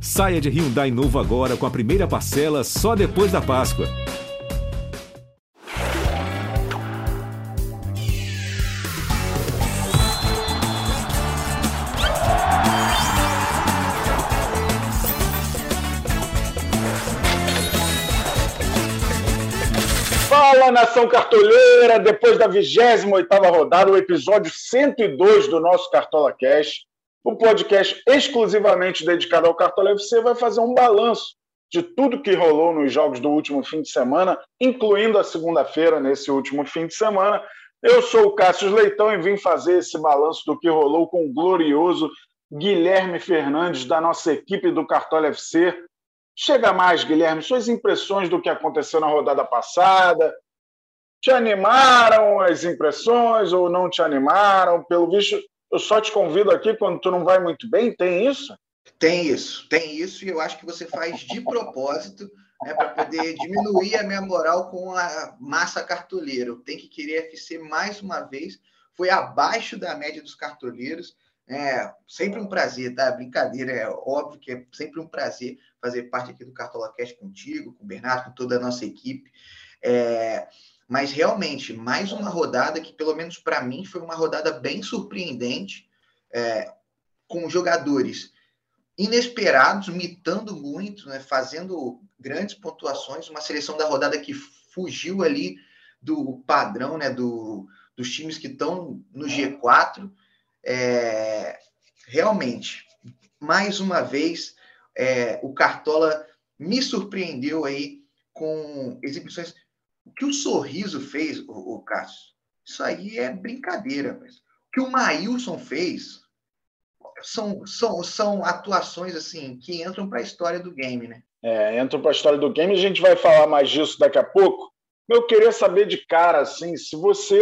Saia de Hyundai novo agora com a primeira parcela só depois da Páscoa. Fala, nação cartoleira! Depois da 28ª rodada, o episódio 102 do nosso Cartola Cash, o podcast exclusivamente dedicado ao Cartola FC vai fazer um balanço de tudo que rolou nos jogos do último fim de semana, incluindo a segunda-feira, nesse último fim de semana. Eu sou o Cássio Leitão e vim fazer esse balanço do que rolou com o glorioso Guilherme Fernandes, da nossa equipe do Cartola FC. Chega mais, Guilherme, suas impressões do que aconteceu na rodada passada. Te animaram as impressões ou não te animaram? Pelo visto, eu só te convido aqui quando tu não vai muito bem, tem isso? Tem isso, tem isso, e eu acho que você faz de propósito né, para poder diminuir a minha moral com a massa cartoleira. Eu tenho que querer FC mais uma vez, foi abaixo da média dos cartoleiros. É sempre um prazer, tá? Brincadeira, é óbvio que é sempre um prazer fazer parte aqui do Cartola Cash contigo, com o Bernardo, com toda a nossa equipe. É, mas realmente, mais uma rodada que, pelo menos para mim, foi uma rodada bem surpreendente, é, com jogadores inesperados, mitando muito, né, fazendo grandes pontuações, uma seleção da rodada que fugiu ali do padrão né, do, dos times que estão no G4. É, realmente, mais uma vez, é, o Cartola me surpreendeu aí com exibições o que o Sorriso fez, o, o Cássio, isso aí é brincadeira. Mas. O que o Maílson fez são, são, são atuações assim que entram para a história do game, né? É, entram para a história do game. A gente vai falar mais disso daqui a pouco. Eu queria saber de cara, assim, se você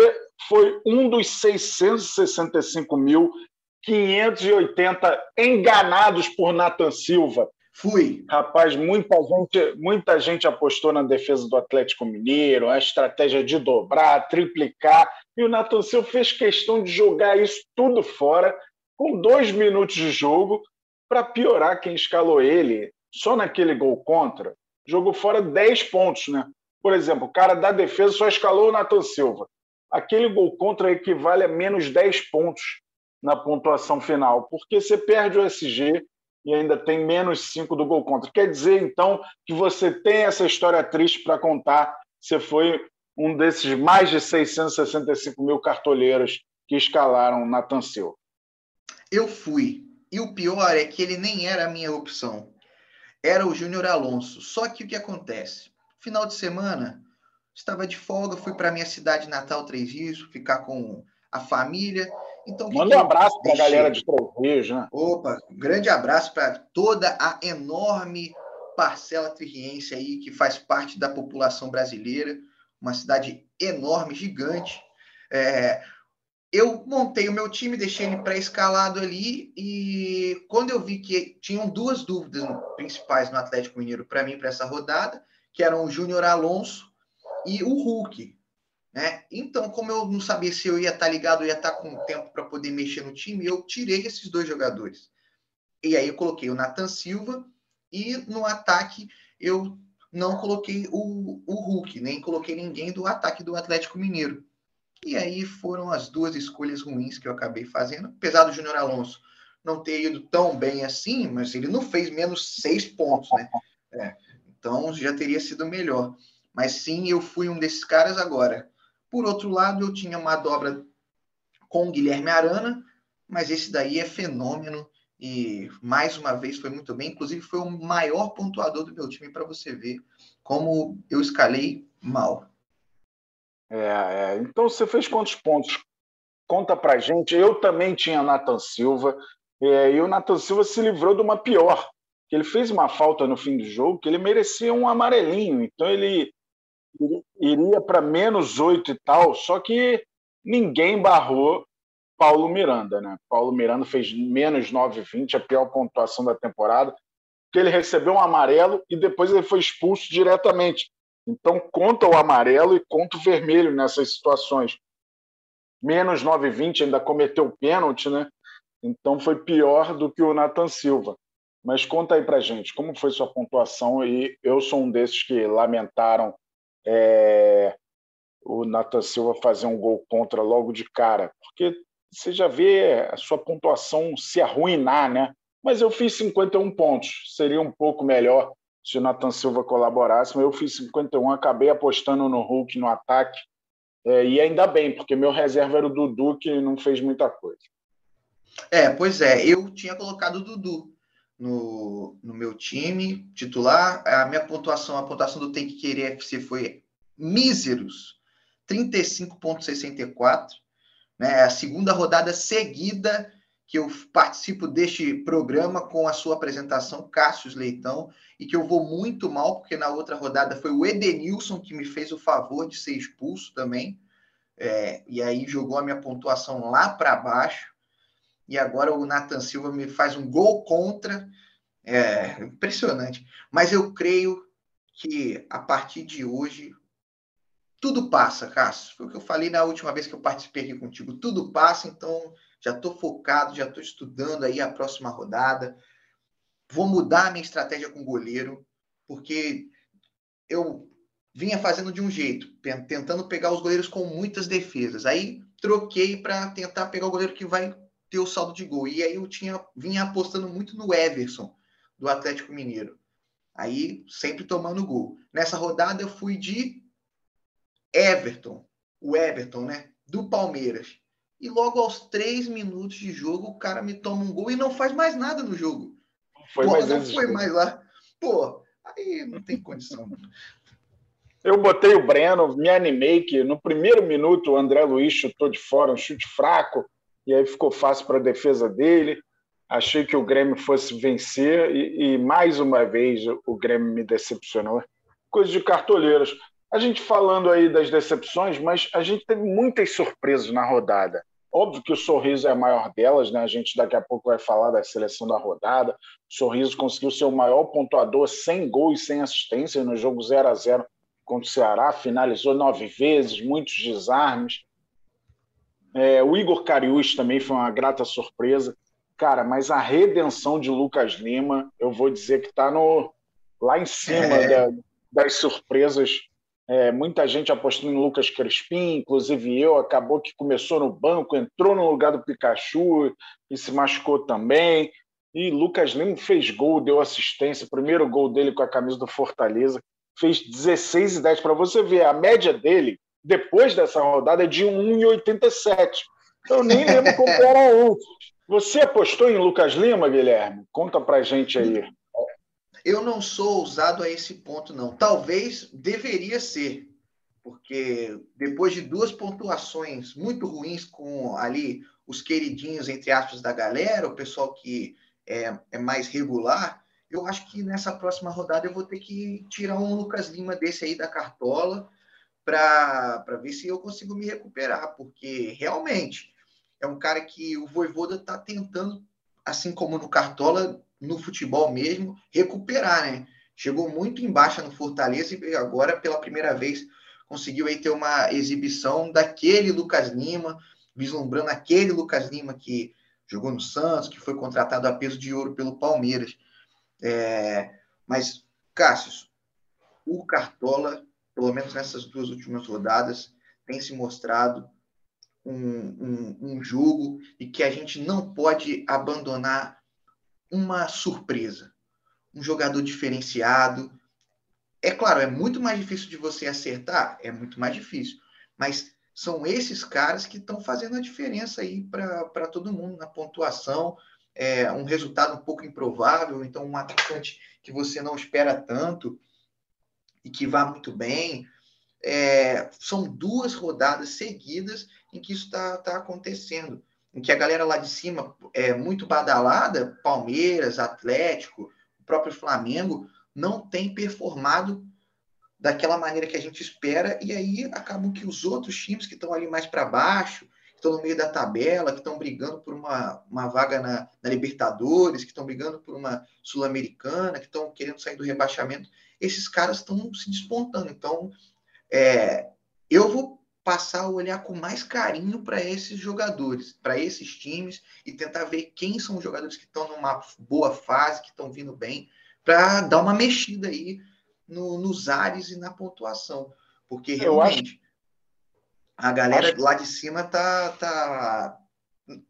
foi um dos 665.580 enganados por Nathan Silva Fui. Rapaz, muita gente, muita gente apostou na defesa do Atlético Mineiro, a estratégia de dobrar, triplicar, e o Nathan Silva fez questão de jogar isso tudo fora, com dois minutos de jogo, para piorar quem escalou ele, só naquele gol contra, jogou fora 10 pontos, né? Por exemplo, o cara da defesa só escalou o Nathan Silva. Aquele gol contra equivale a menos 10 pontos na pontuação final, porque você perde o SG, e ainda tem menos 5 do gol contra. Quer dizer, então, que você tem essa história triste para contar. Você foi um desses mais de 665 mil cartoleiros que escalaram Nathan Silva. Eu fui. E o pior é que ele nem era a minha opção. Era o Júnior Alonso. Só que o que acontece? Final de semana, estava de folga, fui para minha cidade natal, Três Rios, ficar com a família. Então, Manda um abraço para a galera de Três Rios, né? Opa, um grande abraço para toda a enorme parcela triense aí que faz parte da população brasileira, uma cidade enorme, gigante. É, eu montei o meu time, deixei ele pré-escalado ali e quando eu vi que tinham duas dúvidas principais no Atlético Mineiro para mim para essa rodada, que eram o Júnior Alonso e o Hulk. Né? Então, como eu não sabia se eu ia estar tá ligado, ia estar tá com tempo para poder mexer no time, eu tirei esses dois jogadores. E aí eu coloquei o Nathan Silva e no ataque eu não coloquei o, o Hulk, nem coloquei ninguém do ataque do Atlético Mineiro. E aí foram as duas escolhas ruins que eu acabei fazendo, apesar do Júnior Alonso não ter ido tão bem assim, mas ele não fez menos seis pontos, né? É, então já teria sido melhor. Mas sim, eu fui um desses caras agora. Por outro lado, eu tinha uma dobra com o Guilherme Arana, mas esse daí é fenômeno e mais uma vez foi muito bem. Inclusive, foi o maior pontuador do meu time para você ver como eu escalei mal. É, é, então você fez quantos pontos? Conta pra gente. Eu também tinha Nathan Silva, é, e o Nathan Silva se livrou de uma pior. Ele fez uma falta no fim do jogo que ele merecia um amarelinho. Então ele iria para menos oito e tal, só que ninguém barrou Paulo Miranda, né? Paulo Miranda fez menos 9,20, a pior pontuação da temporada, que ele recebeu um amarelo e depois ele foi expulso diretamente. Então conta o amarelo e conta o vermelho nessas situações. Menos 9,20 ainda cometeu pênalti, né? Então foi pior do que o Nathan Silva. Mas conta aí para gente, como foi sua pontuação? E eu sou um desses que lamentaram é, o Nathan Silva fazer um gol contra logo de cara, porque você já vê a sua pontuação se arruinar, né? Mas eu fiz 51 pontos, seria um pouco melhor se o Nathan Silva colaborasse, mas eu fiz 51, acabei apostando no Hulk no ataque, é, e ainda bem, porque meu reserva era o Dudu, que não fez muita coisa. É, pois é, eu tinha colocado o Dudu no, no meu time titular, a minha pontuação, a pontuação do Tem Que Querer FC foi míseros, 35,64, né, a segunda rodada seguida que eu participo deste programa com a sua apresentação, Cássio Leitão, e que eu vou muito mal, porque na outra rodada foi o Edenilson que me fez o favor de ser expulso também, é, e aí jogou a minha pontuação lá para baixo, e agora o Nathan Silva me faz um gol contra, é impressionante. Mas eu creio que a partir de hoje tudo passa, Cássio. Foi o que eu falei na última vez que eu participei aqui contigo. Tudo passa, então já estou focado, já estou estudando aí a próxima rodada. Vou mudar a minha estratégia com o goleiro, porque eu vinha fazendo de um jeito, tentando pegar os goleiros com muitas defesas. Aí troquei para tentar pegar o goleiro que vai ter o saldo de gol. E aí eu tinha vinha apostando muito no Everson do Atlético Mineiro. Aí sempre tomando gol. Nessa rodada eu fui de Everton, o Everton, né? Do Palmeiras. E logo aos três minutos de jogo, o cara me toma um gol e não faz mais nada no jogo. Foi Pô, mais não foi mais lá. Pô, aí não tem condição. Eu botei o Breno, me animei que no primeiro minuto o André Luiz chutou de fora, um chute fraco, e aí ficou fácil para a defesa dele. Achei que o Grêmio fosse vencer e, e, mais uma vez o Grêmio me decepcionou. Coisa de cartoleiros. A gente falando aí das decepções, mas a gente teve muitas surpresas na rodada. Óbvio que o Sorriso é a maior delas, né? A gente daqui a pouco vai falar da seleção da rodada. O Sorriso conseguiu ser o maior pontuador sem gol e sem assistência no jogo 0 a 0 contra o Ceará, finalizou nove vezes, muitos desarmes. É, o Igor Cariús também foi uma grata surpresa. Cara, mas a redenção de Lucas Lima, eu vou dizer que está lá em cima é. da, das surpresas é, muita gente apostando em Lucas Crespim, inclusive eu, acabou que começou no banco, entrou no lugar do Pikachu e se machucou também. E Lucas Lima fez gol, deu assistência, primeiro gol dele com a camisa do Fortaleza, fez 16 e 10 para você ver. A média dele, depois dessa rodada, é de 1,87. Eu nem lembro como era antes. Você apostou em Lucas Lima, Guilherme? Conta pra gente aí. Eu não sou ousado a esse ponto, não. Talvez deveria ser, porque depois de duas pontuações muito ruins com ali os queridinhos, entre aspas, da galera, o pessoal que é, é mais regular, eu acho que nessa próxima rodada eu vou ter que tirar um Lucas Lima desse aí da cartola para ver se eu consigo me recuperar, porque realmente é um cara que o Voivoda está tentando, assim como no Cartola, no futebol mesmo, recuperar, né? Chegou muito em baixa no Fortaleza e agora, pela primeira vez, conseguiu aí ter uma exibição daquele Lucas Lima, vislumbrando aquele Lucas Lima que jogou no Santos, que foi contratado a peso de ouro pelo Palmeiras. É, mas, Cássio, o Cartola, pelo menos nessas duas últimas rodadas, tem se mostrado um, um, um jogo e que a gente não pode abandonar uma surpresa, um jogador diferenciado. É claro, é muito mais difícil de você acertar, é muito mais difícil, mas são esses caras que estão fazendo a diferença aí para todo mundo na pontuação. É um resultado um pouco improvável, então um atacante que você não espera tanto e que vá muito bem. É, são duas rodadas seguidas em que isso está tá acontecendo em que a galera lá de cima é muito badalada, Palmeiras, Atlético, o próprio Flamengo, não tem performado daquela maneira que a gente espera, e aí acabam que os outros times que estão ali mais para baixo, que estão no meio da tabela, que estão brigando por uma, uma vaga na, na Libertadores, que estão brigando por uma Sul-Americana, que estão querendo sair do rebaixamento, esses caras estão se despontando. Então, é, eu vou passar a olhar com mais carinho para esses jogadores, para esses times e tentar ver quem são os jogadores que estão numa boa fase, que estão vindo bem, para dar uma mexida aí no, nos ares e na pontuação. Porque realmente acho... a galera acho... lá de cima tá, tá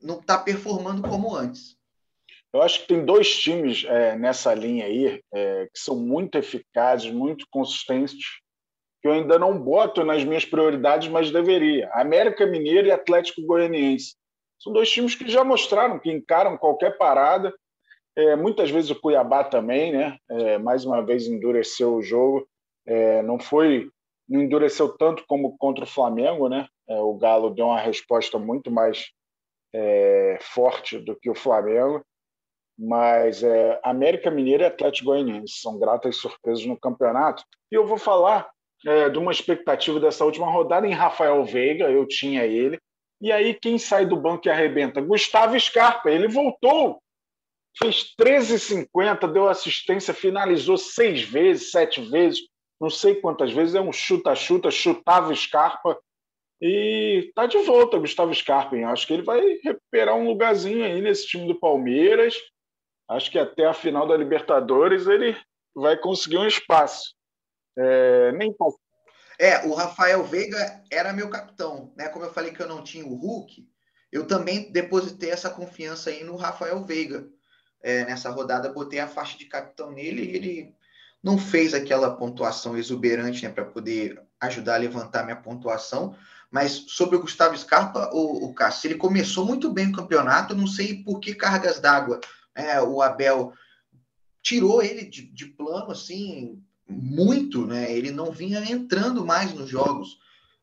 não está performando como antes. Eu acho que tem dois times é, nessa linha aí é, que são muito eficazes, muito consistentes, que eu ainda não boto nas minhas prioridades, mas deveria. América Mineiro e Atlético Goianiense. São dois times que já mostraram que encaram qualquer parada. É, muitas vezes o Cuiabá também, né? É, mais uma vez endureceu o jogo. É, não foi, não endureceu tanto como contra o Flamengo, né? É, o Galo deu uma resposta muito mais forte do que o Flamengo, mas é, América Mineira e Atlético Goianiense são gratas surpresas no campeonato. E eu vou falar é, de uma expectativa dessa última rodada em Rafael Veiga, eu tinha ele. E aí, quem sai do banco e arrebenta? Gustavo Scarpa, ele voltou, fez 13,50, deu assistência, finalizou seis vezes, sete vezes, não sei quantas vezes, é um chuta-chuta, chutava Scarpa, e tá de volta Gustavo Scarpa. Hein? Acho que ele vai recuperar um lugarzinho aí nesse time do Palmeiras. Acho que até a final da Libertadores ele vai conseguir um espaço. É, nem É, o Rafael Veiga era meu capitão, né? Como eu falei que eu não tinha o Hulk, eu também depositei essa confiança aí no Rafael Veiga. É, nessa rodada, botei a faixa de capitão nele e ele não fez aquela pontuação exuberante né, para poder ajudar a levantar minha pontuação, mas sobre o Gustavo Scarpa, o, o Cássio, ele começou muito bem o campeonato, não sei por que cargas d'água. É, o Abel tirou ele de, de, plano assim muito, né? Ele não vinha entrando mais nos jogos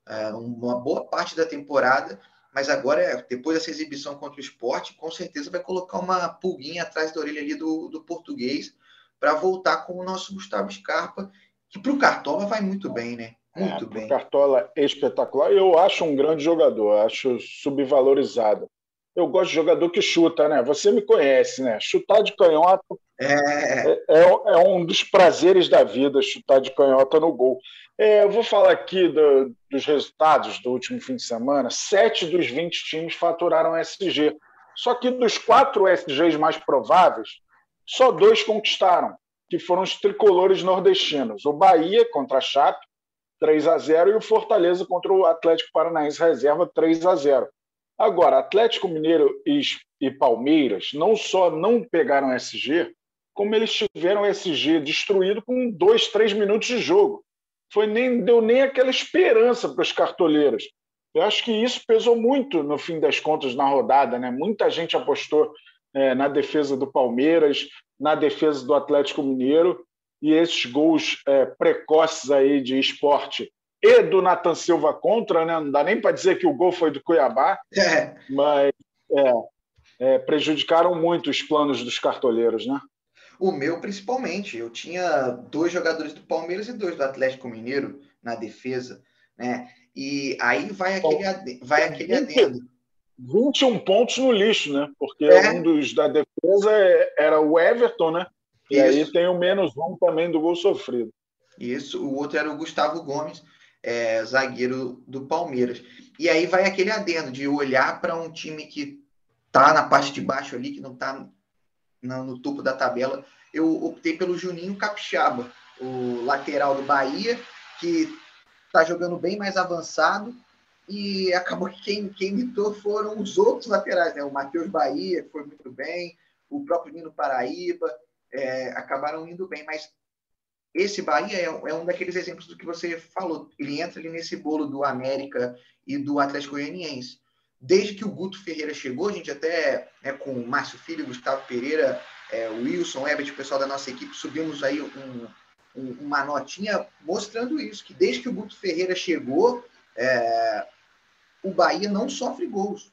é, uma boa parte da temporada, mas agora, depois dessa exibição contra o esporte, com certeza vai colocar uma pulguinha atrás da orelha ali do, do português para voltar com o nosso Gustavo Scarpa, que para o Cartola vai muito bem, né? Muito é, bem. Cartola é espetacular. Eu acho um grande jogador, acho subvalorizado. Eu gosto de jogador que chuta, né? Você me conhece, né? Chutar de canhota é, é, é, é um dos prazeres da vida, chutar de canhota no gol. É, eu vou falar aqui do, dos resultados do último fim de semana. Sete dos 20 times faturaram SG. Só que dos quatro SGs mais prováveis, só dois conquistaram, que foram os tricolores nordestinos. O Bahia contra a Chape 3 a 0 e o Fortaleza contra o Atlético Paranaense reserva 3 a 0. Agora, Atlético Mineiro e, e Palmeiras não só não pegaram SG, como eles tiveram SG destruído com dois, três minutos de jogo. Foi nem deu nem aquela esperança para os cartoleiros. Eu acho que isso pesou muito no fim das contas na rodada, né? Muita gente apostou é, na defesa do Palmeiras, na defesa do Atlético Mineiro e esses gols é, precoces aí de esporte e do Nathan Silva contra, né? não dá nem para dizer que o gol foi do Cuiabá, é. mas é, é, prejudicaram muito os planos dos cartoleiros, né? O meu, principalmente. Eu tinha dois jogadores do Palmeiras e dois do Atlético Mineiro na defesa, né? E aí vai aquele, ad... vai aquele 20, adendo. 21 pontos no lixo, né? Porque é. um dos da defesa é, era o Everton, né? E Isso. aí tem o menos um também do gol sofrido. Isso, o outro era o Gustavo Gomes, é, zagueiro do Palmeiras. E aí vai aquele adendo de olhar para um time que tá na parte de baixo ali, que não tá no, no topo da tabela. Eu optei pelo Juninho Capixaba, o lateral do Bahia, que tá jogando bem mais avançado. E acabou que quem, quem imitou foram os outros laterais, né? O Matheus Bahia, que foi muito bem, o próprio Nino Paraíba, é, acabaram indo bem, mas esse Bahia é, é, um daqueles exemplos do que você falou. Ele entra ali nesse bolo do América e do Atlético Goianiense. Desde que o Guto Ferreira chegou, a gente até né, com o Márcio Filho, Gustavo Pereira, é, Wilson, Ebert, o pessoal da nossa equipe, subimos aí um, um, uma notinha mostrando isso, que desde que o Guto Ferreira chegou, é, o Bahia não sofre gols.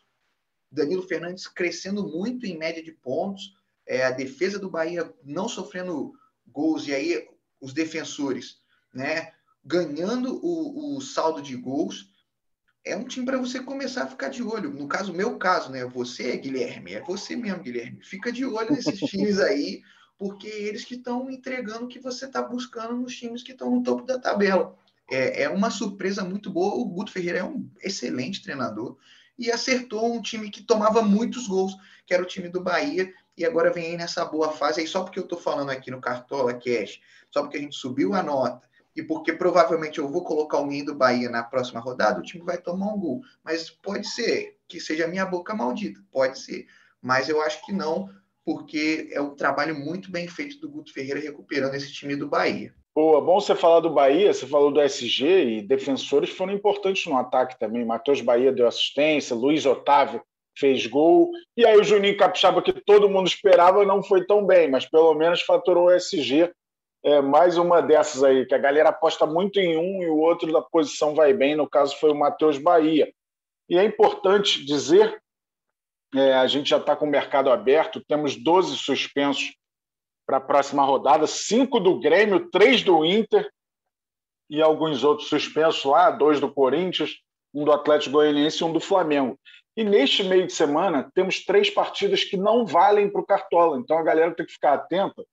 Danilo Fernandes crescendo muito em média de pontos, é, a defesa do Bahia não sofrendo gols e aí os defensores, né, ganhando o, o saldo de gols, é um time para você começar a ficar de olho. No caso, meu caso, né, você, Guilherme, é você mesmo, Guilherme. Fica de olho nesses times aí, porque eles que estão entregando o que você está buscando nos times que estão no topo da tabela. é, é uma surpresa muito boa. O Guto Ferreira é um excelente treinador e acertou um time que tomava muitos gols, que era o time do Bahia, e agora vem aí nessa boa fase. Aí só porque eu estou falando aqui no Cartola Cash, só porque a gente subiu a nota, e porque provavelmente eu vou colocar o Ninho do Bahia na próxima rodada, o time vai tomar um gol. Mas pode ser que seja minha boca maldita, pode ser. Mas eu acho que não, porque é um trabalho muito bem feito do Guto Ferreira recuperando esse time do Bahia. Boa, bom você falar do Bahia, você falou do SG e defensores foram importantes no ataque também. Matheus Bahia deu assistência, Luiz Otávio fez gol, e aí o Juninho Capixaba, que todo mundo esperava, não foi tão bem, mas pelo menos faturou o SG. É mais uma dessas aí, que a galera aposta muito em um e o outro da posição vai bem, no caso foi o Matheus Bahia. E é importante dizer, é, a gente já está com o mercado aberto, temos 12 suspensos para a próxima rodada, cinco do Grêmio, três do Inter e alguns outros suspensos lá, dois do Corinthians, um do Atlético Goianiense e um do Flamengo. E neste meio de semana temos três partidas que não valem para o Cartola, então a galera tem que ficar atenta,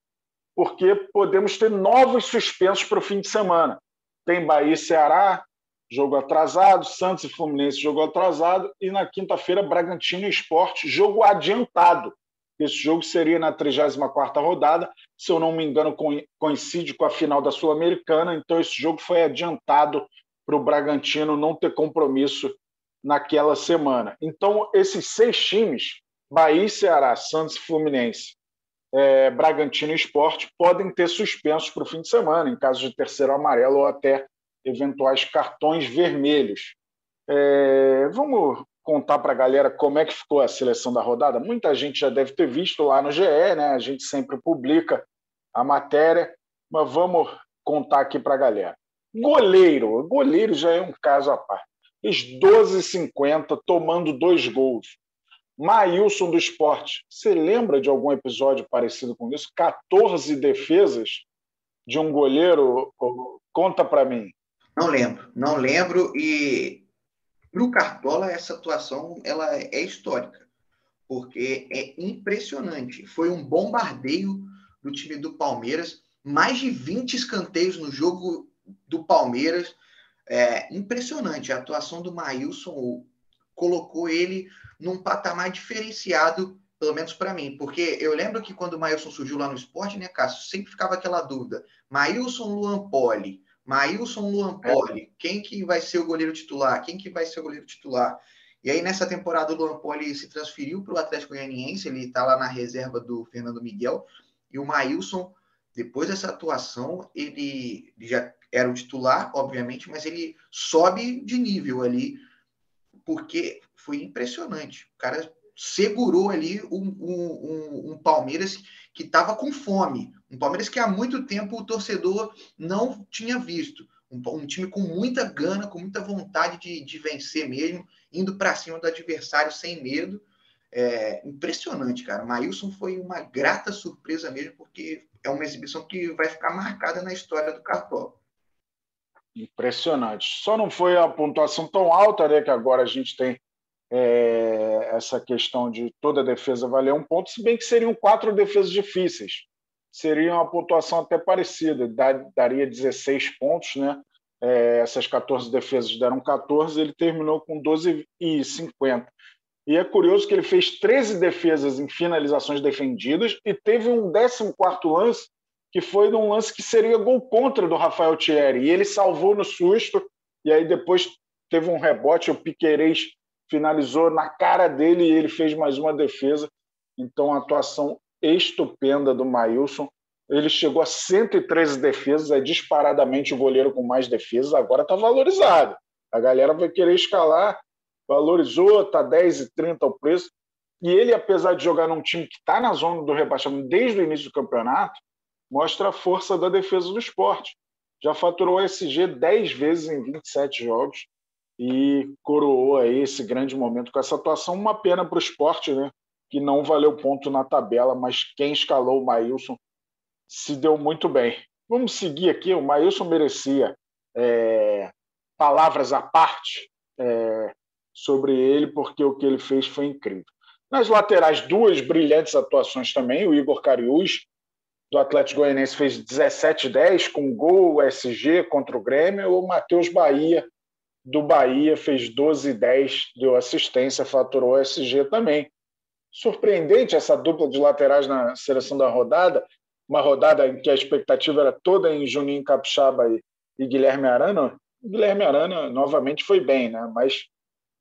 porque podemos ter novos suspensos para o fim de semana. Tem Bahia e Ceará, jogo atrasado, Santos e Fluminense, jogo atrasado, e na quinta-feira Bragantino e Esporte, jogo adiantado. Esse jogo seria na 34ª rodada, se eu não me engano, coincide com a final da Sul-Americana, então esse jogo foi adiantado para o Bragantino não ter compromisso naquela semana. Então, esses seis times, Bahia, Ceará, Santos e Fluminense, é, Bragantino e Esporte, podem ter suspensos para o fim de semana, em caso de terceiro amarelo ou até eventuais cartões vermelhos. É, vamos contar para a galera como é que ficou a seleção da rodada? Muita gente já deve ter visto lá no GE, né? A gente sempre publica a matéria, mas vamos contar aqui para a galera. Goleiro, goleiro já é um caso à parte. Os 12,50 tomando dois gols. Maílson do esporte. Você lembra de algum episódio parecido com isso? 14 defesas de um goleiro? Conta para mim. Não lembro, não lembro. E para o Cartola, essa atuação ela é histórica, porque é impressionante. Foi um bombardeio do time do Palmeiras, mais de 20 escanteios no jogo do Palmeiras. É impressionante. A atuação do Maílson colocou ele num patamar diferenciado, pelo menos para mim. Porque eu lembro que quando o Maílson surgiu lá no esporte, né, Cássio? Sempre ficava aquela dúvida: Maílson Luan Poli Maílson Luan Poli, quem que vai ser o goleiro titular? Quem que vai ser o goleiro titular? E aí, nessa temporada, o Luan Poli se transferiu para o Atlético Goianiense, ele está lá na reserva do Fernando Miguel, e o Maílson, depois dessa atuação, ele, ele já era o titular, obviamente, mas ele sobe de nível ali, porque foi impressionante. O cara segurou ali um, um, um Palmeiras que estava com fome. Um Palmeiras que há muito tempo o torcedor não tinha visto. Um, um time com muita gana, com muita vontade de, de vencer mesmo, indo para cima do adversário sem medo. É, impressionante, cara. Maílson foi uma grata surpresa mesmo, porque é uma exibição que vai ficar marcada na história do Cartola. Impressionante. Só não foi a pontuação tão alta, né? Que agora a gente tem é, essa questão de toda defesa valer um ponto, se bem que seriam quatro defesas difíceis. Seria uma pontuação até parecida, daria 16 pontos, né? É, essas 14 defesas deram 14, ele terminou com 12,50. E é curioso que ele fez 13 defesas em finalizações defendidas e teve um 14 lance, que foi num lance que seria gol contra do Rafael Thierry. E ele salvou no susto, e aí depois teve um rebote, o Piquerez finalizou na cara dele e ele fez mais uma defesa. Então, a atuação estupenda do Maílson. Ele chegou a 113 defesas, é disparadamente o goleiro com mais defesas, agora está valorizado. A galera vai querer escalar, valorizou, está 10 e 30 o preço. E ele, apesar de jogar num time que está na zona do rebaixamento desde o início do campeonato, mostra a força da defesa do esporte. Já faturou SG 10 vezes em 27 jogos, e coroou aí esse grande momento com essa atuação. Uma pena para o esporte, né? que não valeu ponto na tabela, mas quem escalou o Maílson se deu muito bem. Vamos seguir aqui, o Maílson merecia é, palavras à parte é, sobre ele, porque o que ele fez foi incrível. Nas laterais, duas brilhantes atuações também, o Igor Cariús, do Atlético Goianiense fez 17-10 com gol SG contra o Grêmio, o Matheus Bahia do Bahia fez 12-10, deu assistência, faturou o SG também. Surpreendente essa dupla de laterais na seleção da rodada, uma rodada em que a expectativa era toda em Juninho Capixaba e, e Guilherme Arana. Guilherme Arana novamente foi bem, né? mas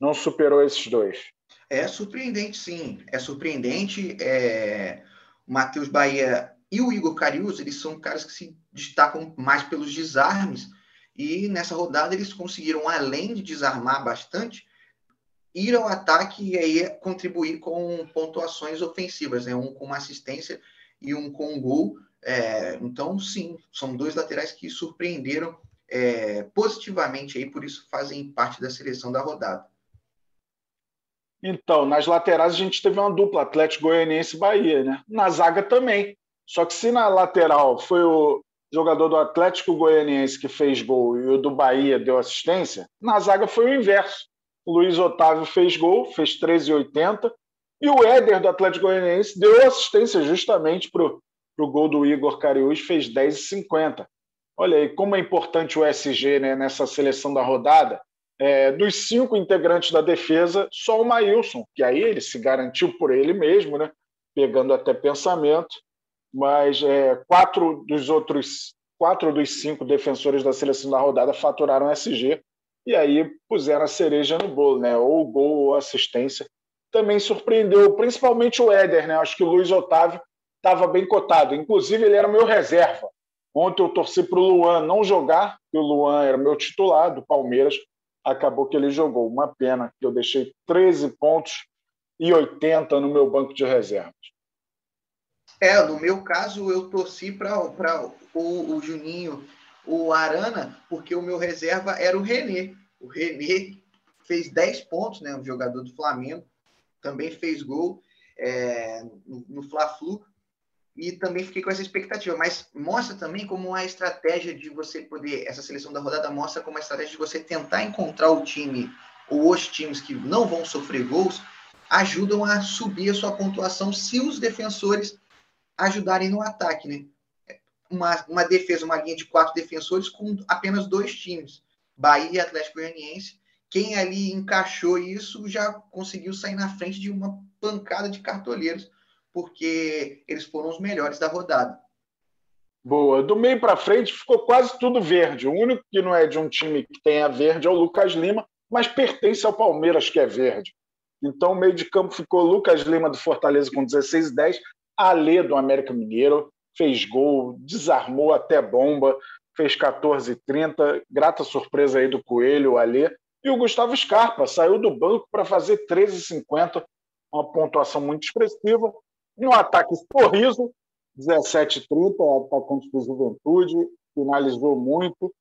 não superou esses dois. É surpreendente, sim. É surpreendente. É... O Matheus Bahia e o Igor Carius, eles são caras que se destacam mais pelos desarmes. E nessa rodada eles conseguiram, além de desarmar bastante, ir ao ataque e aí contribuir com pontuações ofensivas, né? Um com uma assistência e um com um gol. É, então, sim, são dois laterais que surpreenderam é, positivamente aí, por isso fazem parte da seleção da rodada. Então, nas laterais a gente teve uma dupla, Atlético Goianiense e Bahia, né? Na zaga também. Só que se na lateral foi o jogador do Atlético Goianiense que fez gol e o do Bahia deu assistência, na zaga foi o inverso. O Luiz Otávio fez gol, fez 13,80, e o Éder do Atlético Goianiense deu assistência justamente para o gol do Igor Cariús, fez 10,50. Olha aí como é importante o SG né, nessa seleção da rodada. É, dos cinco integrantes da defesa, só o Maílson, que aí ele se garantiu por ele mesmo, né, pegando até pensamento mas é, quatro dos outros quatro dos cinco defensores da seleção da rodada faturaram SG e aí puseram a cereja no bolo, né? Ou gol ou assistência. Também surpreendeu, principalmente o Éder, né? Acho que o Luiz Otávio estava bem cotado. Inclusive, ele era meu reserva. Ontem eu torci para o Luan não jogar, porque o Luan era meu titular do Palmeiras. Acabou que ele jogou. Uma pena que eu deixei 13 pontos e 80 no meu banco de reservas. É, no meu caso, eu torci para o, o Juninho, o Arana, porque o meu reserva era o René. O René fez 10 pontos, né? O jogador do Flamengo. Também fez gol é, no, no Fla-Flu. E também fiquei com essa expectativa. Mas mostra também como a estratégia de você poder... Essa seleção da rodada mostra como a estratégia de você tentar encontrar o time ou os times que não vão sofrer gols ajudam a subir a sua pontuação se os defensores ajudarem no ataque, né? Uma, uma defesa, uma linha de quatro defensores com apenas dois times, Bahia e Atlético Goianiense. Quem ali encaixou isso já conseguiu sair na frente de uma pancada de cartoleiros, porque eles foram os melhores da rodada. Boa. Do meio para frente ficou quase tudo verde. O único que não é de um time que tenha verde é o Lucas Lima, mas pertence ao Palmeiras, que é verde. Então, o meio de campo ficou Lucas Lima do Fortaleza com 16 e 10, Alê do América Mineiro fez gol, desarmou até bomba, fez 14 30, grata surpresa aí do Coelho, o Alê. E o Gustavo Scarpa saiu do banco para fazer 13,50, uma pontuação muito expressiva. No ataque, Sorriso, 17,30, atacante do Juventude, finalizou muito.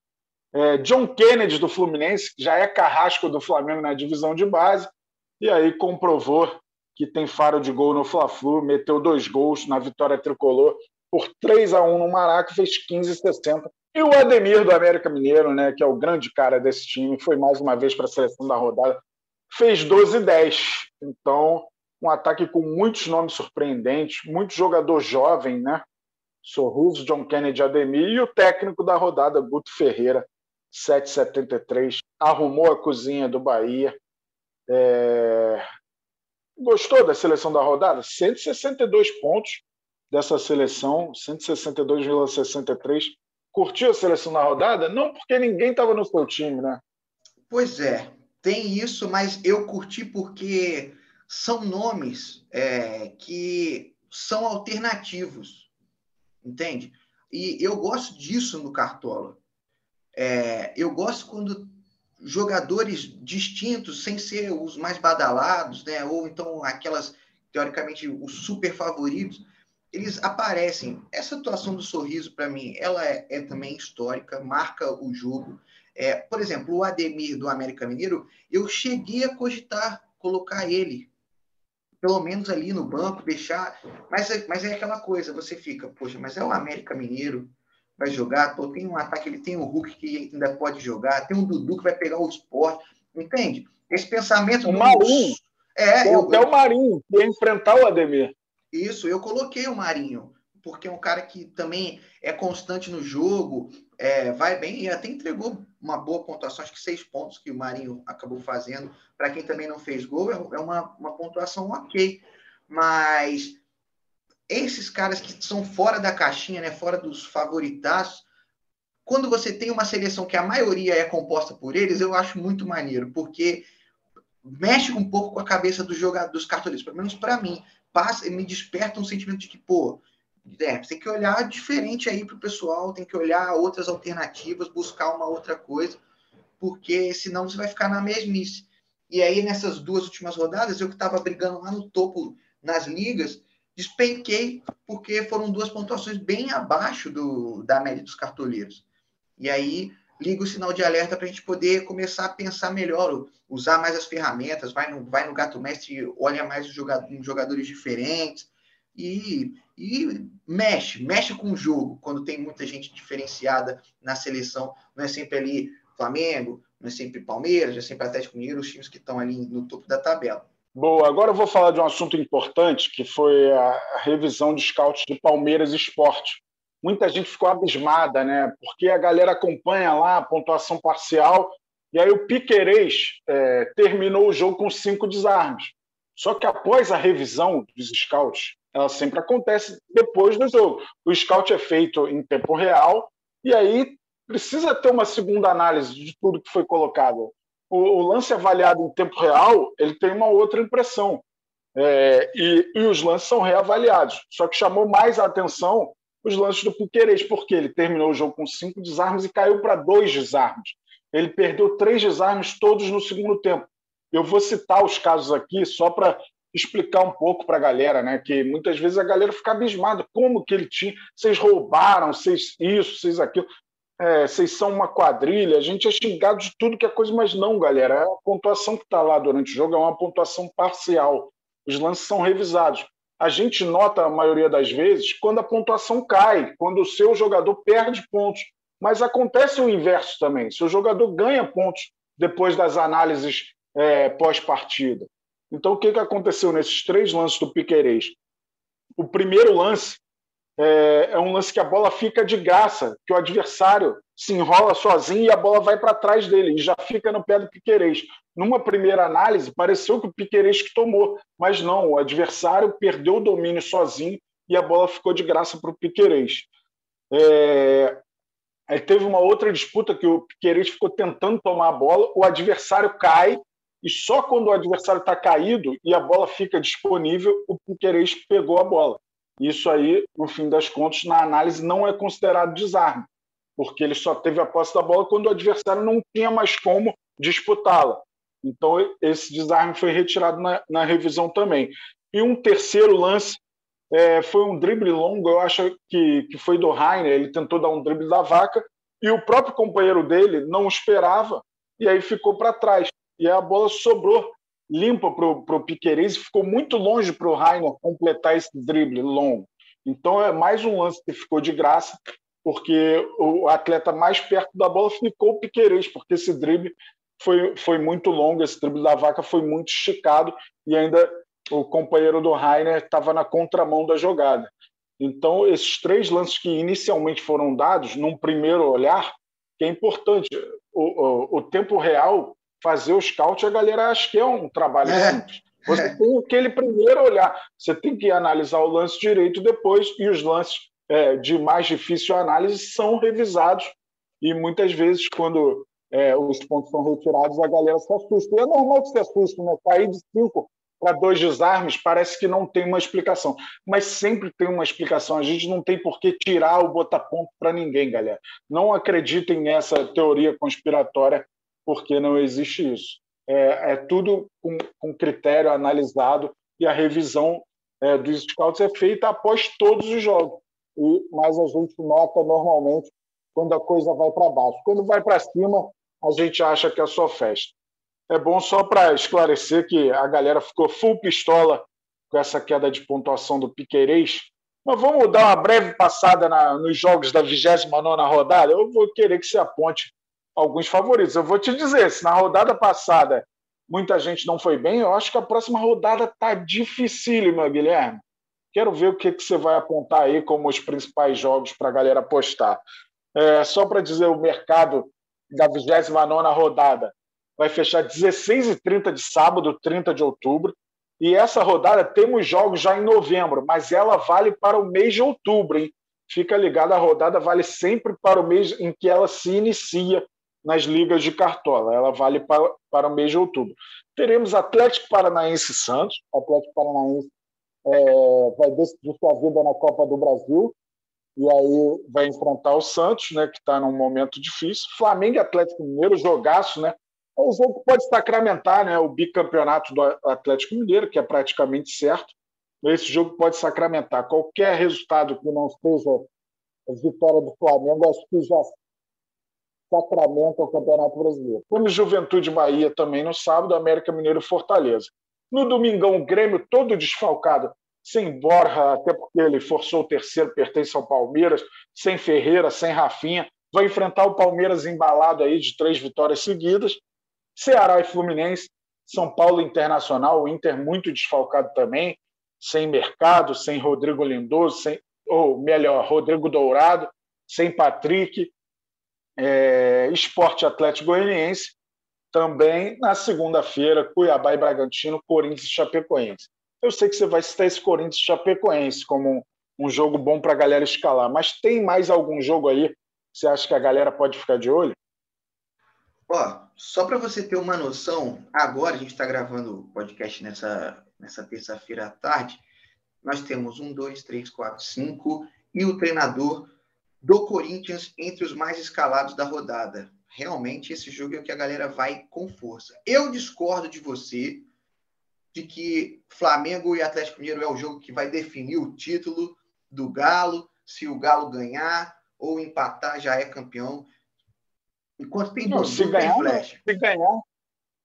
É, John Kennedy, do Fluminense, que já é carrasco do Flamengo na divisão de base, e aí comprovou que tem faro de gol no Fla-Flu, meteu dois gols na vitória tricolor por 3 a 1 no Maraca, fez 15,60. E o Ademir do América Mineiro, né, que é o grande cara desse time, foi mais uma vez para a seleção da rodada, fez 12 10. Então, um ataque com muitos nomes surpreendentes, muito jogador jovem, né? Sorriso, John Kennedy, Ademir e o técnico da rodada, Guto Ferreira, 7,73. Arrumou a cozinha do Bahia. É... Gostou da seleção da rodada? 162 pontos dessa seleção, 162,63. Curtiu a seleção da rodada? Não porque ninguém estava no seu time, né? Pois é, tem isso, mas eu curti porque são nomes é, que são alternativos, entende? E eu gosto disso no Cartola. É, eu gosto quando jogadores distintos, sem ser os mais badalados, né? Ou então aquelas, teoricamente, os super favoritos, eles aparecem. Essa atuação do Sorriso, para mim, ela é, é, também histórica, marca o jogo. É, por exemplo, o Ademir do América Mineiro, eu cheguei a cogitar colocar ele, pelo menos ali no banco, deixar. Mas, é, mas é aquela coisa, você fica, poxa, mas é o América Mineiro, vai jogar, pô, tem um ataque, ele tem o Hulk que ainda pode jogar, tem o Dudu que vai pegar o esporte, entende? Esse pensamento... O Marinho. É, eu, até o Marinho, que ia enfrentar o Ademir. Isso, eu coloquei o Marinho, porque é um cara que também é constante no jogo, é, vai bem e até entregou uma boa pontuação, acho que seis pontos que o Marinho acabou fazendo. Para quem também não fez gol, é, é uma, uma pontuação ok. Mas esses caras que são fora da caixinha, né, fora dos favoritaços, quando você tem uma seleção que a maioria é composta por eles, eu acho muito maneiro, porque mexe um pouco com a cabeça do jogador, dos cartolistas, pelo menos para mim, passa, me desperta um sentimento de que, pô, é, tem que olhar diferente aí para o pessoal, tem que olhar outras alternativas, buscar uma outra coisa, porque senão você vai ficar na mesmice. E aí, nessas duas últimas rodadas, eu que estava brigando lá no topo nas ligas, despenquei, porque foram duas pontuações bem abaixo do, da média dos cartoleiros. E aí, liga o sinal de alerta para a gente poder começar a pensar melhor, usar mais as ferramentas, vai no, vai no gato mestre, olha mais os jogadores, jogadores diferentes e, e mexe, mexe com o jogo quando tem muita gente diferenciada na seleção. Não é sempre ali Flamengo, não é sempre Palmeiras, é sempre Atlético Mineiro, os times que estão ali no topo da tabela. Boa, agora eu vou falar de um assunto importante, que foi a revisão de scouts de Palmeiras Esporte muita gente ficou abismada, né? Porque a galera acompanha lá a pontuação parcial e aí o Piquerez é, terminou o jogo com cinco desarmes. Só que após a revisão dos scouts, ela sempre acontece depois do jogo. O scout é feito em tempo real e aí precisa ter uma segunda análise de tudo que foi colocado. O, o lance avaliado em tempo real, ele tem uma outra impressão. É, e, e, os lances são reavaliados. Só que chamou mais a atenção os lances do Piqueires, porque ele terminou o jogo com cinco desarmes e caiu para dois desarmes. Ele perdeu três desarmes todos no segundo tempo. Eu vou citar os casos aqui só para explicar um pouco para a galera, né? Que muitas vezes a galera fica abismada. Como que ele tinha? Vocês roubaram, vocês isso, vocês aquilo. É, vocês são uma quadrilha. A gente é xingado de tudo que é coisa, mas não, galera. A pontuação que está lá durante o jogo é uma pontuação parcial. Os lances são revisados a gente nota a maioria das vezes quando a pontuação cai, quando o seu jogador perde pontos. Mas acontece o inverso também. Se o jogador ganha pontos depois das análises é, pós-partida. Então, o que, que aconteceu nesses três lances do Piquerez? O primeiro lance é, é, um lance que a bola fica de graça, que o adversário se enrola sozinho e a bola vai para trás dele e já fica no pé do Piquerez. Numa primeira análise, pareceu que o Piquerez que tomou, mas não, o adversário perdeu o domínio sozinho e a bola ficou de graça para o Piquerez. É... Aí teve uma outra disputa que o Piquerez ficou tentando tomar a bola, o adversário cai e só quando o adversário está caído e a bola fica disponível, o Piquerez pegou a bola. Isso aí, no fim das contas, na análise não é considerado desarme, porque ele só teve a posse da bola quando o adversário não tinha mais como disputá-la. Então, esse desarme foi retirado na, na revisão também. E um terceiro lance é, foi um drible longo, eu acho que, que foi do Rainer, ele tentou dar um drible da vaca, e o próprio companheiro dele não esperava, e aí ficou para trás. E a bola sobrou limpa para o Piqueires ficou muito longe para o Rainer completar esse drible longo. Então é mais um lance que ficou de graça, porque o atleta mais perto da bola ficou o Piqueires, porque esse drible foi, foi muito longo, esse drible da vaca foi muito esticado e ainda o companheiro do Rainer estava na contramão da jogada. Então, esses três lances que inicialmente foram dados, num primeiro olhar, que é importante, o, o, o tempo real fazer o scout, a galera acha que é um trabalho é. simples. Você é. tem aquele primeiro olhar, você tem que analisar o lance direito depois, e os lances é, de mais difícil análise são revisados, e muitas vezes, quando é, os pontos são retirados, a galera se assusta. E é normal que se assuste, né? Cair de cinco para dois desarmes parece que não tem uma explicação, mas sempre tem uma explicação. A gente não tem por que tirar o botar ponto para ninguém, galera. Não acreditem nessa teoria conspiratória porque não existe isso. É, é tudo com, com, critério analisado e a revisão é, dos scouts é feita após todos os jogos. E, mas a gente nota normalmente quando a coisa vai para baixo. Quando vai para cima, a gente acha que é só festa. É bom só para esclarecer que a galera ficou full pistola com essa queda de pontuação do Piqueires. Mas vamos dar uma breve passada na, nos jogos da 29 rodada. Eu vou querer que se aponte alguns favoritos. Eu vou te dizer, se na rodada passada muita gente não foi bem, eu acho que a próxima rodada tá dificílima, Guilherme. Quero ver o que, que você vai apontar aí como os principais jogos para a galera apostar. É, só para dizer, o mercado da 29 rodada vai fechar 16h30 de sábado, 30 de outubro. E essa rodada temos jogos já em novembro, mas ela vale para o mês de outubro, hein? Fica ligado, a rodada vale sempre para o mês em que ela se inicia nas ligas de cartola. Ela vale para, para o mês de outubro. Teremos Atlético Paranaense e Santos. Atlético Paranaense é, vai decidir sua vida na Copa do Brasil e aí vai enfrentar o Santos, né, que está num momento difícil. Flamengo e Atlético Mineiro, jogaço, né? É um jogo que pode sacramentar né, o bicampeonato do Atlético Mineiro, que é praticamente certo. Esse jogo pode sacramentar. Qualquer resultado que não seja a vitória do Flamengo, acho que já sacramenta o Campeonato Brasileiro. Temos Juventude Bahia também no sábado, América Mineiro Fortaleza. No domingão, o Grêmio todo desfalcado, sem Borja, até porque ele forçou o terceiro, pertence ao Palmeiras, sem Ferreira, sem Rafinha. Vai enfrentar o Palmeiras embalado aí de três vitórias seguidas. Ceará e Fluminense, São Paulo Internacional, o Inter muito desfalcado também, sem Mercado, sem Rodrigo Lindoso, sem, ou melhor, Rodrigo Dourado, sem Patrick, é, Esporte Atlético Goianiense, também na segunda-feira, Cuiabá e Bragantino, Corinthians e Chapecoense. Eu sei que você vai citar esse Corinthians e Chapecoense como um, um jogo bom para a galera escalar, mas tem mais algum jogo aí que você acha que a galera pode ficar de olho? Ó, só para você ter uma noção, agora a gente está gravando o podcast nessa, nessa terça-feira à tarde. Nós temos um, dois, três, quatro, cinco e o treinador do Corinthians entre os mais escalados da rodada. Realmente, esse jogo é o que a galera vai com força. Eu discordo de você de que Flamengo e Atlético Mineiro é o jogo que vai definir o título do Galo. Se o Galo ganhar ou empatar, já é campeão. Enquanto tem não, se ganhar, flecha. Se ganhar,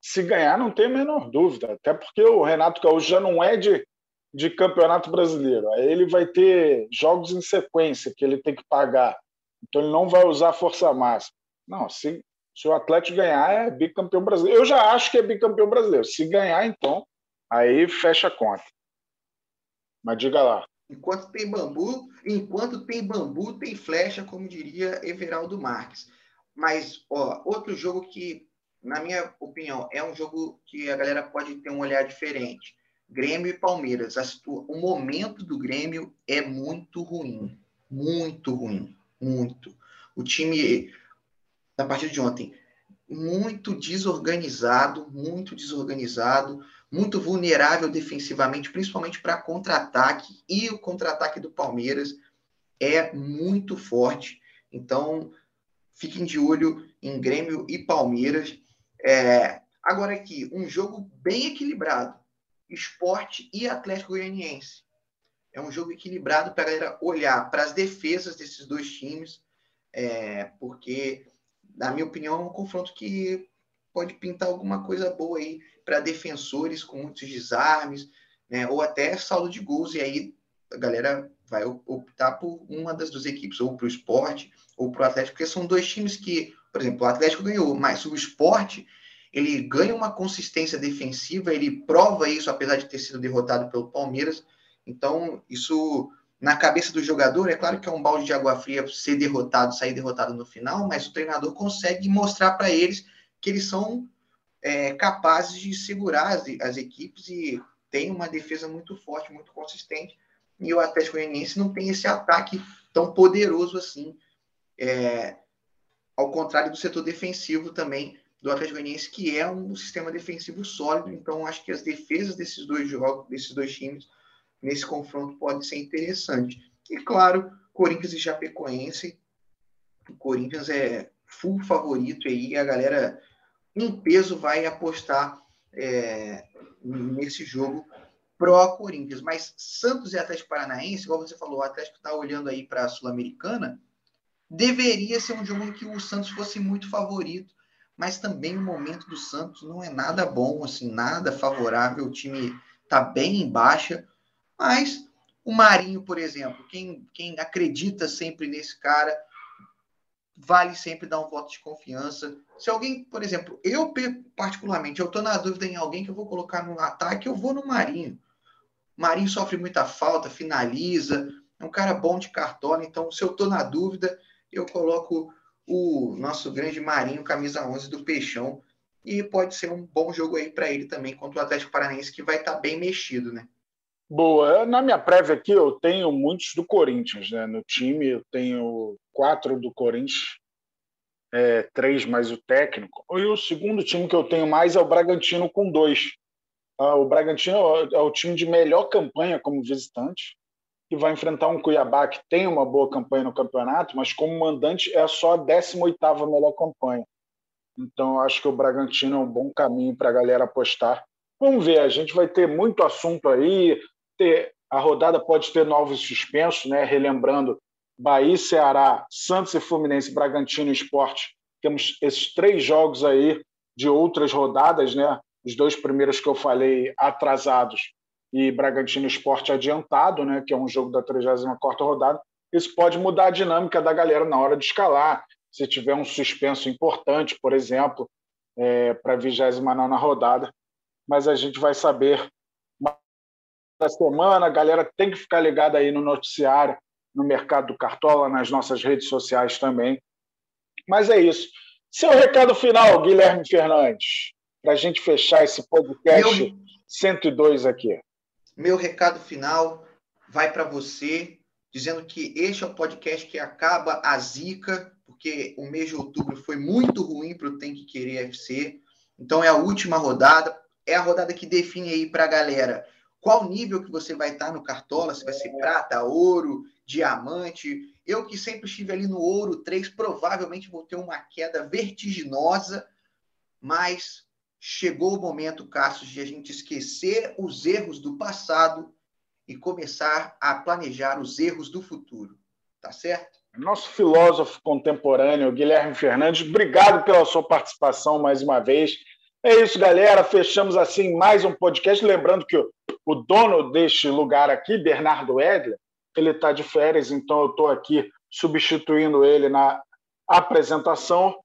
se ganhar, não tem a menor dúvida. Até porque o Renato Gaúcho já não é de de campeonato brasileiro. Aí ele vai ter jogos em sequência que ele tem que pagar. Então ele não vai usar força máxima. Não, se, se o Atlético ganhar, é bicampeão brasileiro. Eu já acho que é bicampeão brasileiro. Se ganhar, então, aí fecha a conta. Mas diga lá. Enquanto tem bambu, enquanto tem bambu, tem flecha, como diria Everaldo Marques. Mas, ó, outro jogo que, na minha opinião, é um jogo que a galera pode ter um olhar diferente Grêmio e Palmeiras. O momento do Grêmio é muito ruim. Muito ruim. Muito. O time, na partida de ontem, muito desorganizado, muito desorganizado, muito vulnerável defensivamente, principalmente para contra-ataque. E o contra-ataque do Palmeiras é muito forte. Então, fiquem de olho em Grêmio e Palmeiras. É, agora aqui, um jogo bem equilibrado esporte e Atlético Goianiense. É um jogo equilibrado para a galera olhar para as defesas desses dois times, é, porque, na minha opinião, é um confronto que pode pintar alguma coisa boa aí para defensores com muitos desarmes, né, ou até saldo de gols, e aí a galera vai optar por uma das duas equipes, ou para o esporte ou para o Atlético, porque são dois times que, por exemplo, o Atlético ganhou, mas o esporte ele ganha uma consistência defensiva, ele prova isso, apesar de ter sido derrotado pelo Palmeiras. Então, isso na cabeça do jogador, é claro que é um balde de água fria ser derrotado, sair derrotado no final, mas o treinador consegue mostrar para eles que eles são é, capazes de segurar as, as equipes e tem uma defesa muito forte, muito consistente. E o Atlético Goianiense não tem esse ataque tão poderoso assim, é, ao contrário do setor defensivo também do Atlético Goianiense, que é um sistema defensivo sólido. Então, acho que as defesas desses dois jogos, desses dois times, nesse confronto podem ser interessantes. E, claro, Corinthians e Chapecoense. O Corinthians é full favorito aí, a galera em peso vai apostar é, nesse jogo pró Corinthians. Mas Santos e Atlético Paranaense, igual você falou, o Atlético está olhando aí para a Sul-Americana, deveria ser um jogo em que o Santos fosse muito favorito mas também o momento do Santos não é nada bom, assim, nada favorável. O time está bem em baixa, mas o Marinho, por exemplo, quem, quem acredita sempre nesse cara, vale sempre dar um voto de confiança. Se alguém, por exemplo, eu particularmente, eu estou na dúvida em alguém que eu vou colocar no ataque, eu vou no Marinho. Marinho sofre muita falta, finaliza, é um cara bom de cartola, então se eu estou na dúvida, eu coloco o nosso grande Marinho, camisa 11 do Peixão, e pode ser um bom jogo aí para ele também contra o Atlético Paranaense, que vai estar tá bem mexido, né? Boa. Na minha prévia aqui, eu tenho muitos do Corinthians, né? No time, eu tenho quatro do Corinthians, é, três mais o técnico. E o segundo time que eu tenho mais é o Bragantino, com dois. Ah, o Bragantino é o time de melhor campanha como visitante, que vai enfrentar um Cuiabá que tem uma boa campanha no campeonato, mas como mandante é só a 18ª melhor campanha. Então, acho que o Bragantino é um bom caminho para a galera apostar. Vamos ver, a gente vai ter muito assunto aí. Ter, a rodada pode ter novos suspensos, né? relembrando Bahia, Ceará, Santos e Fluminense, Bragantino e Esporte. Temos esses três jogos aí de outras rodadas, né? Os dois primeiros que eu falei atrasados e Bragantino Esporte adiantado, né? Que é um jogo da 34 rodada. Isso pode mudar a dinâmica da galera na hora de escalar. Se tiver um suspenso importante, por exemplo, é, para a 29 rodada. Mas a gente vai saber da semana. A galera tem que ficar ligada aí no noticiário no mercado do Cartola, nas nossas redes sociais também. Mas é isso. Seu recado final, Guilherme Fernandes, para a gente fechar esse podcast meu, 102 aqui. Meu recado final vai para você, dizendo que este é o podcast que acaba a zica, porque o mês de outubro foi muito ruim para o Tem que Querer FC. Então é a última rodada, é a rodada que define aí para a galera qual nível que você vai estar no Cartola, se vai ser prata, ouro, diamante. Eu que sempre estive ali no ouro 3, provavelmente vou ter uma queda vertiginosa, mas chegou o momento, Cassius, de a gente esquecer os erros do passado e começar a planejar os erros do futuro. Tá certo? Nosso filósofo contemporâneo, Guilherme Fernandes, obrigado pela sua participação mais uma vez. É isso, galera. Fechamos assim mais um podcast. Lembrando que o dono deste lugar aqui, Bernardo Edler, ele está de férias, então eu estou aqui substituindo ele na apresentação.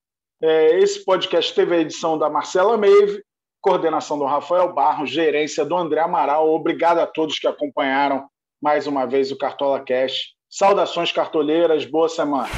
É, esse podcast teve a edição da Marcela Meive, coordenação do Rafael Barro, gerência do André Amaral. Obrigado a todos que acompanharam mais uma vez o Cartola Cash. Saudações cartoleiras, boa semana.